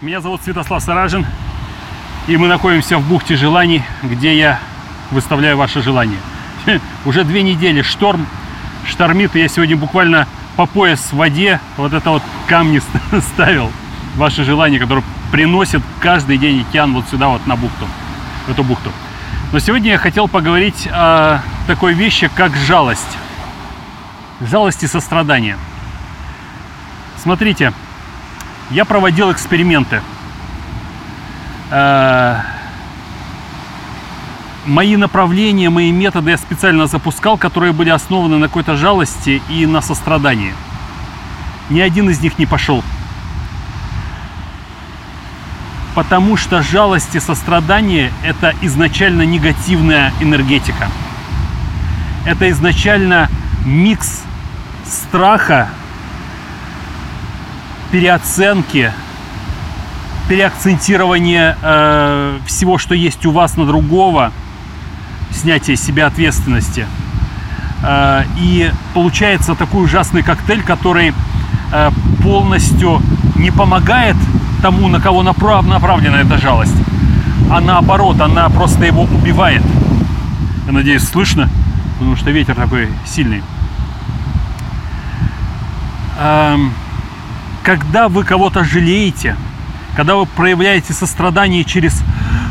Меня зовут Святослав Саражин, и мы находимся в бухте желаний, где я выставляю ваши желания. Уже две недели шторм, штормит, и я сегодня буквально по пояс в воде вот это вот камни ставил, ваши желания, которые приносят каждый день океан вот сюда вот на бухту, в эту бухту. Но сегодня я хотел поговорить о такой вещи, как жалость. Жалость и сострадание. Смотрите, я проводил эксперименты. Э, Мои направления, мои методы я специально запускал, которые были основаны на какой-то жалости и на сострадании. Ни один из них не пошел. Потому что жалость и сострадание – это изначально негативная энергетика. Это изначально микс страха, переоценки, переакцентирования э, всего, что есть у вас на другого, снятие себя ответственности. Э, и получается такой ужасный коктейль, который э, полностью не помогает тому, на кого направ, направлена эта жалость, а наоборот, она просто его убивает. Я надеюсь, слышно, потому что ветер такой сильный. Эм, когда вы кого-то жалеете, когда вы проявляете сострадание через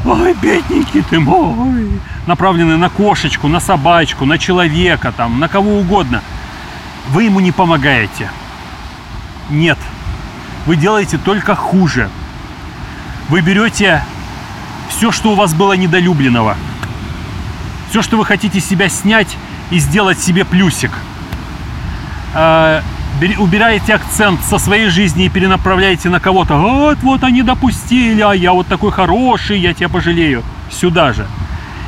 «Ой, бедненький ты мой», направленные на кошечку, на собачку, на человека, там, на кого угодно, вы ему не помогаете. Нет. Вы делаете только хуже. Вы берете все, что у вас было недолюбленного, все, что вы хотите себя снять и сделать себе плюсик. Убираете акцент со своей жизни и перенаправляете на кого-то. Вот, вот они допустили, а я вот такой хороший, я тебя пожалею. Сюда же.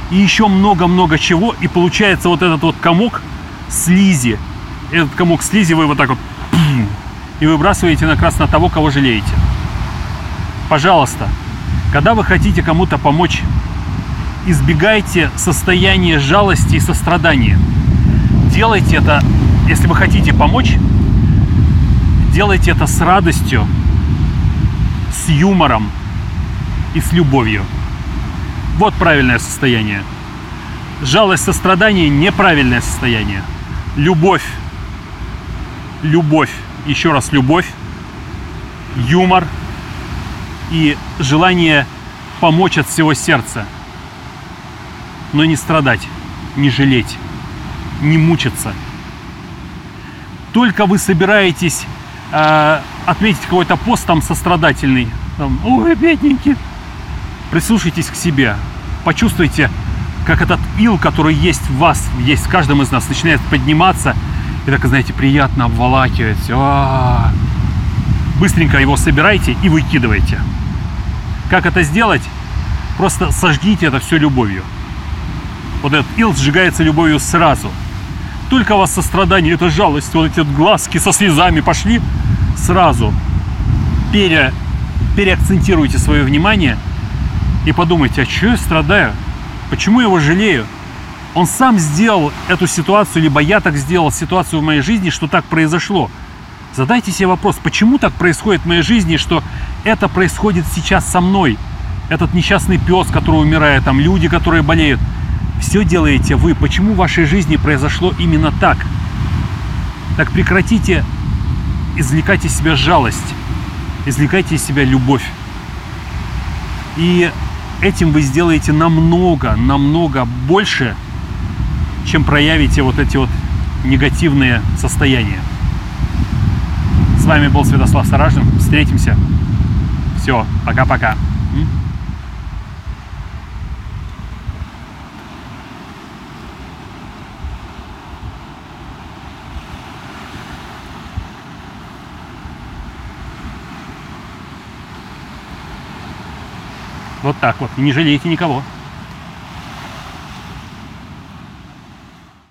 И еще много-много чего. И получается вот этот вот комок слизи. Этот комок слизи вы вот так вот и выбрасываете на крас на того, кого жалеете. Пожалуйста, когда вы хотите кому-то помочь, избегайте состояния жалости и сострадания. Делайте это, если вы хотите помочь, делайте это с радостью, с юмором и с любовью. Вот правильное состояние. Жалость, сострадание – неправильное состояние. Любовь, любовь, еще раз любовь, юмор и желание помочь от всего сердца. Но не страдать, не жалеть, не мучиться. Только вы собираетесь э, отметить какой-то пост там сострадательный, там, ой, бедненький, прислушайтесь к себе, почувствуйте, как этот ил, который есть в вас, есть в каждом из нас, начинает подниматься, и так, знаете, приятно обволакивать. А-а-а. Быстренько его собирайте и выкидывайте. Как это сделать? Просто сожгите это все любовью. Вот этот ил сжигается любовью сразу. Только у вас сострадание, это жалость, вот эти вот глазки со слезами пошли, сразу пере, переакцентируйте свое внимание и подумайте, а что я страдаю? Почему я его жалею? Он сам сделал эту ситуацию, либо я так сделал ситуацию в моей жизни, что так произошло. Задайте себе вопрос, почему так происходит в моей жизни, что это происходит сейчас со мной? Этот несчастный пес, который умирает, там люди, которые болеют. Все делаете вы. Почему в вашей жизни произошло именно так? Так прекратите извлекать из себя жалость, извлекайте из себя любовь. И этим вы сделаете намного, намного больше, чем проявите вот эти вот негативные состояния. С вами был Святослав Саражин. Встретимся. Все, пока-пока. Вот так вот. И не жалейте никого.